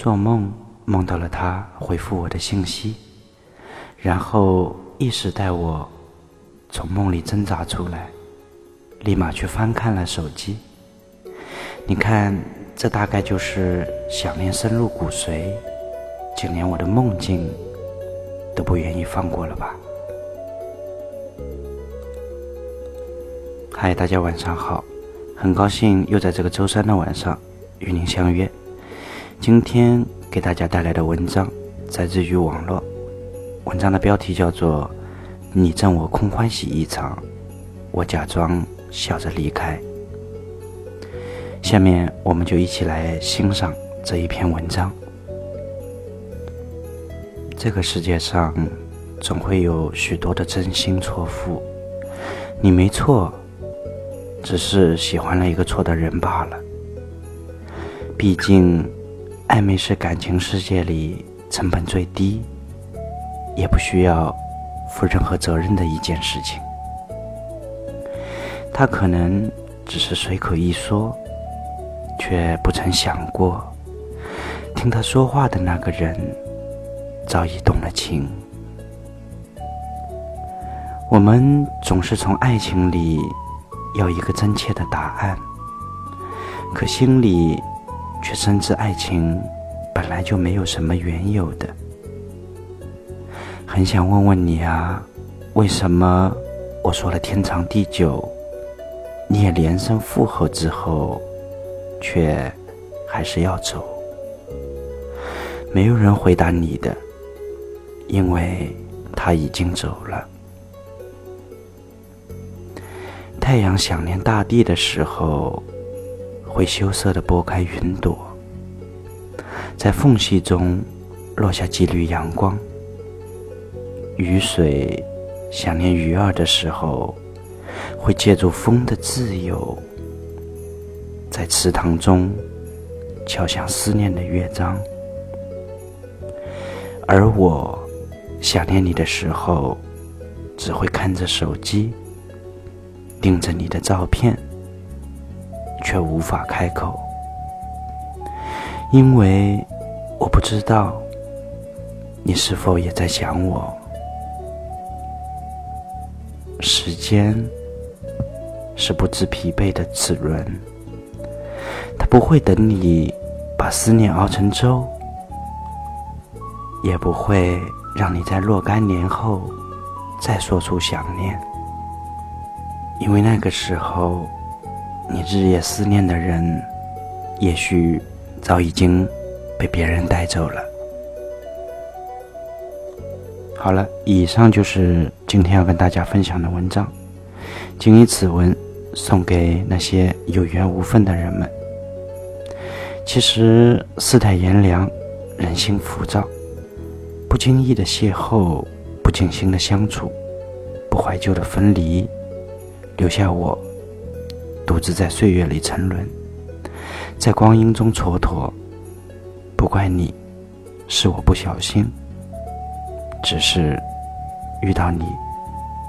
做梦梦到了他回复我的信息，然后意识带我从梦里挣扎出来，立马去翻看了手机。你看，这大概就是想念深入骨髓，就连我的梦境都不愿意放过了吧？嗨，大家晚上好，很高兴又在这个周三的晚上与您相约。今天给大家带来的文章来自于网络，文章的标题叫做《你赠我空欢喜一场，我假装笑着离开》。下面我们就一起来欣赏这一篇文章。这个世界上总会有许多的真心错付，你没错。只是喜欢了一个错的人罢了。毕竟，暧昧是感情世界里成本最低，也不需要负任何责任的一件事情。他可能只是随口一说，却不曾想过，听他说话的那个人早已动了情。我们总是从爱情里。要一个真切的答案，可心里却深知爱情本来就没有什么原有的。很想问问你啊，为什么我说了天长地久，你也连声附和之后，却还是要走？没有人回答你的，因为他已经走了。太阳想念大地的时候，会羞涩地拨开云朵，在缝隙中落下几缕阳光。雨水想念鱼儿的时候，会借助风的自由，在池塘中敲响思念的乐章。而我想念你的时候，只会看着手机。盯着你的照片，却无法开口，因为我不知道你是否也在想我。时间是不知疲惫的齿轮，它不会等你把思念熬成粥，也不会让你在若干年后再说出想念。因为那个时候，你日夜思念的人，也许早已经被别人带走了。好了，以上就是今天要跟大家分享的文章。谨以此文送给那些有缘无分的人们。其实世态炎凉，人心浮躁，不经意的邂逅，不尽心的相处，不怀旧的分离。留下我独自在岁月里沉沦，在光阴中蹉跎。不怪你，是我不小心。只是遇到你，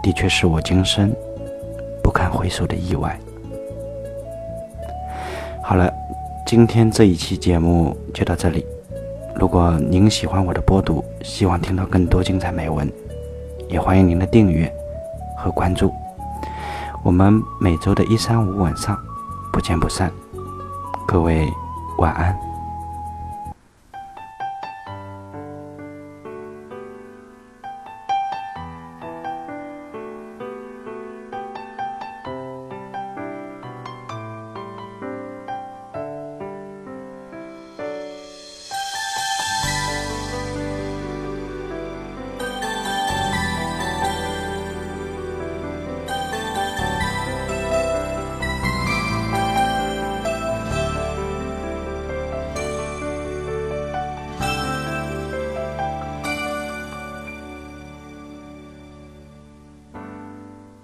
的确是我今生不堪回首的意外。好了，今天这一期节目就到这里。如果您喜欢我的播读，希望听到更多精彩美文，也欢迎您的订阅和关注。我们每周的一三五晚上不见不散，各位晚安。